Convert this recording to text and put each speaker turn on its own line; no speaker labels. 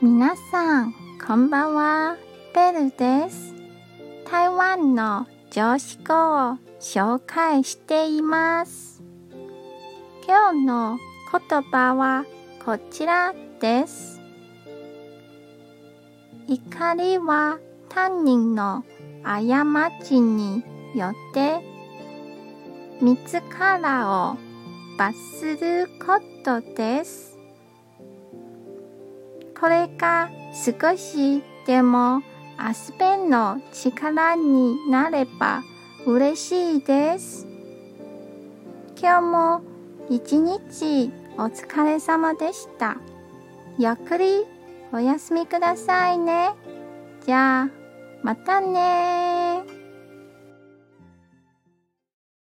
皆さん、こんばんは。ベルです。台湾の常識語を紹介しています。今日の言葉はこちらです。怒りは他人の過ちによって自らを罰することです。これが少しでもアスペンの力になれば嬉しいです。今日も一日お疲れ様でした。ゆっくりお休みくださいね。じゃあ、またね